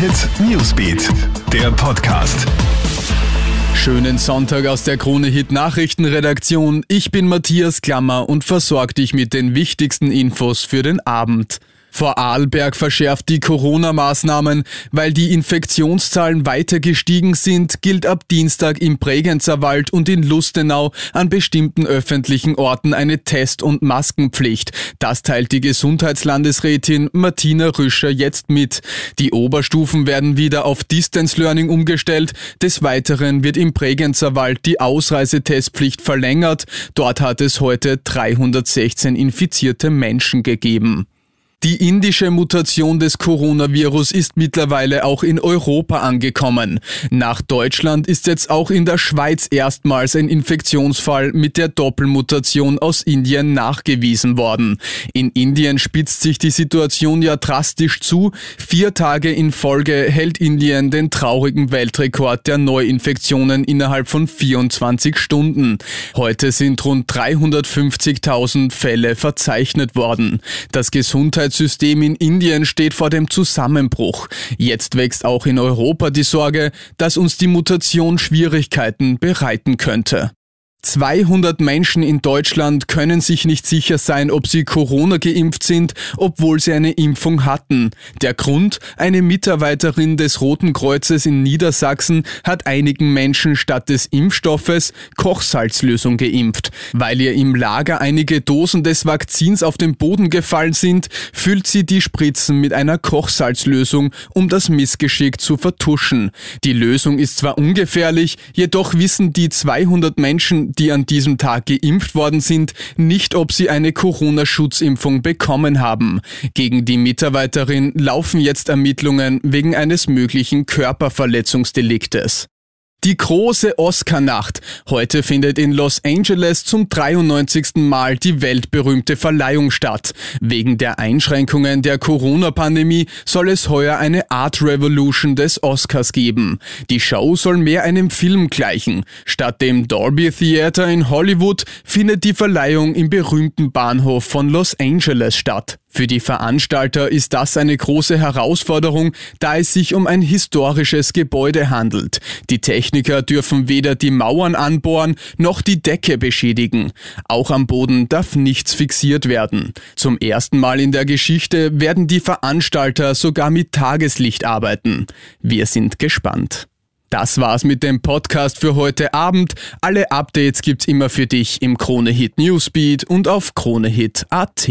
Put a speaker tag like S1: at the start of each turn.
S1: Hit Newsbeat, der Podcast.
S2: Schönen Sonntag aus der Krone Hit Nachrichtenredaktion. Ich bin Matthias Klammer und versorge dich mit den wichtigsten Infos für den Abend. Vorarlberg verschärft die Corona-Maßnahmen. Weil die Infektionszahlen weiter gestiegen sind, gilt ab Dienstag im Bregenzer Wald und in Lustenau an bestimmten öffentlichen Orten eine Test- und Maskenpflicht. Das teilt die Gesundheitslandesrätin Martina Rüscher jetzt mit. Die Oberstufen werden wieder auf Distance Learning umgestellt. Des Weiteren wird im Bregenzer Wald die Ausreisetestpflicht verlängert. Dort hat es heute 316 infizierte Menschen gegeben. Die indische Mutation des Coronavirus ist mittlerweile auch in Europa angekommen. Nach Deutschland ist jetzt auch in der Schweiz erstmals ein Infektionsfall mit der Doppelmutation aus Indien nachgewiesen worden. In Indien spitzt sich die Situation ja drastisch zu. Vier Tage in Folge hält Indien den traurigen Weltrekord der Neuinfektionen innerhalb von 24 Stunden. Heute sind rund 350.000 Fälle verzeichnet worden. Das Gesundheits Gesundheitssystem in Indien steht vor dem Zusammenbruch. Jetzt wächst auch in Europa die Sorge, dass uns die Mutation Schwierigkeiten bereiten könnte. 200 Menschen in Deutschland können sich nicht sicher sein, ob sie Corona geimpft sind, obwohl sie eine Impfung hatten. Der Grund? Eine Mitarbeiterin des Roten Kreuzes in Niedersachsen hat einigen Menschen statt des Impfstoffes Kochsalzlösung geimpft. Weil ihr im Lager einige Dosen des Vakzins auf den Boden gefallen sind, füllt sie die Spritzen mit einer Kochsalzlösung, um das Missgeschick zu vertuschen. Die Lösung ist zwar ungefährlich, jedoch wissen die 200 Menschen, die an diesem Tag geimpft worden sind, nicht, ob sie eine Corona-Schutzimpfung bekommen haben. Gegen die Mitarbeiterin laufen jetzt Ermittlungen wegen eines möglichen Körperverletzungsdeliktes. Die große Oscar-Nacht. Heute findet in Los Angeles zum 93. Mal die weltberühmte Verleihung statt. Wegen der Einschränkungen der Corona-Pandemie soll es heuer eine Art Revolution des Oscars geben. Die Show soll mehr einem Film gleichen. Statt dem Dolby Theater in Hollywood findet die Verleihung im berühmten Bahnhof von Los Angeles statt. Für die Veranstalter ist das eine große Herausforderung, da es sich um ein historisches Gebäude handelt. Die Techniker dürfen weder die Mauern anbohren noch die Decke beschädigen. Auch am Boden darf nichts fixiert werden. Zum ersten Mal in der Geschichte werden die Veranstalter sogar mit Tageslicht arbeiten. Wir sind gespannt. Das war's mit dem Podcast für heute Abend. Alle Updates gibt's immer für dich im Kronehit Newsbeat und auf kronehit.at.